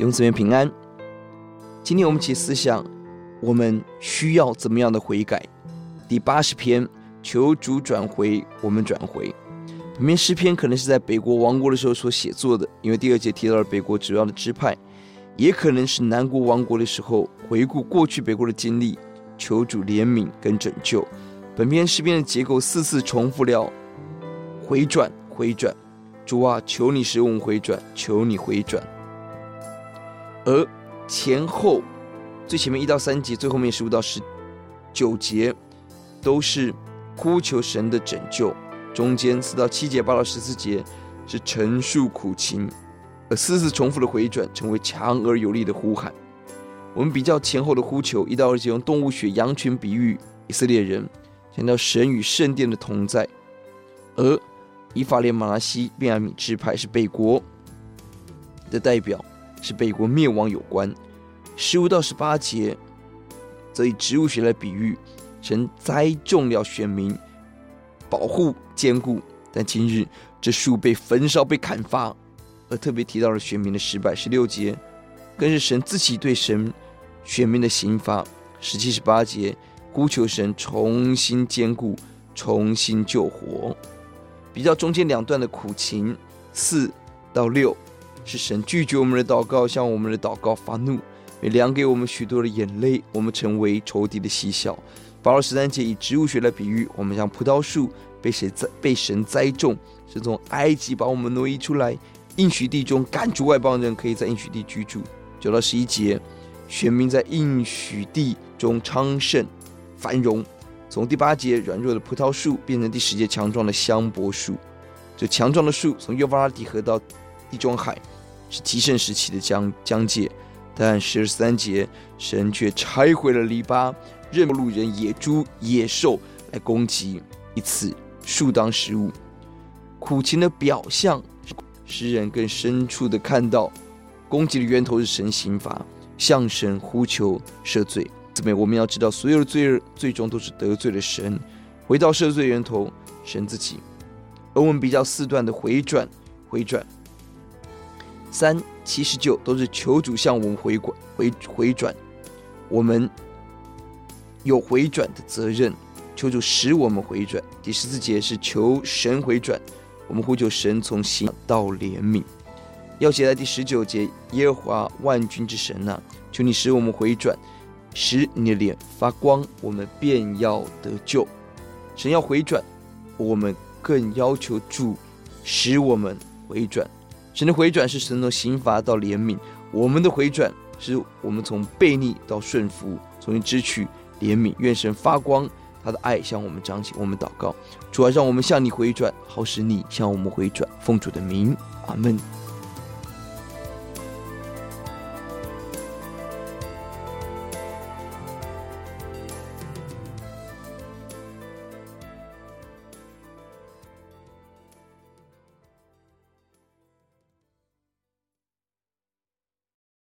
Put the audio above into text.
弟兄姊妹平安。今天我们一起思想，我们需要怎么样的悔改？第八十篇，求主转回，我们转回。本篇诗篇可能是在北国亡国的时候所写作的，因为第二节提到了北国主要的支派，也可能是南国亡国的时候回顾过去北国的经历，求主怜悯跟拯救。本篇诗篇的结构四次重复了回转，回转。主啊，求你使我们回转，求你回转。而前后最前面一到三节，最后面十五到十九节都是呼求神的拯救，中间四到七节、八到十四节是陈述苦情，而四次重复的回转成为强而有力的呼喊。我们比较前后的呼求，一到二节用动物血、羊群比喻以色列人，强调神与圣殿的同在，而以法莲、玛拿西、便雅悯支派是北国的代表。是北国灭亡有关，十五到十八节则以植物学来比喻，神栽种了选民，保护坚固，但今日这树被焚烧、被砍伐，而特别提到了选民的失败。十六节更是神自己对神选民的刑罚。十七、十八节呼求神重新坚固、重新救活。比较中间两段的苦情，四到六。是神拒绝我们的祷告，向我们的祷告发怒，也量给我们许多的眼泪，我们成为仇敌的嬉笑。八到十三节以植物学来比喻，我们像葡萄树被谁栽被神栽种，是从埃及把我们挪移出来，应许地中赶出外邦人，可以在应许地居住。九到十一节，选民在应许地中昌盛繁荣，从第八节软弱的葡萄树变成第十节强壮的香柏树，这强壮的树从幼发拉底河到地中海是极盛时期的疆疆界，但十三节神却拆毁了篱笆，任路人、野猪、野兽来攻击，以此树当食物。苦情的表象，诗人更深处的看到，攻击的源头是神刑罚，向神呼求赦罪。姊妹，我们要知道，所有的罪最终都是得罪了神，回到赦罪源头，神自己。而我们比较四段的回转，回转。三七十九都是求主向我们回转回回转，我们有回转的责任，求主使我们回转。第十四节是求神回转，我们呼求神从心到怜悯。要写在第十九节，耶和华万军之神呐、求你使我们回转，使你的脸发光，我们便要得救。神要回转，我们更要求主使我们回转。神的回转是神从刑罚到怜悯，我们的回转是我们从悖逆到顺服，从你支取怜悯。愿神发光，他的爱向我们彰显。我们祷告，主啊，让我们向你回转，好使你向我们回转。奉主的名，阿门。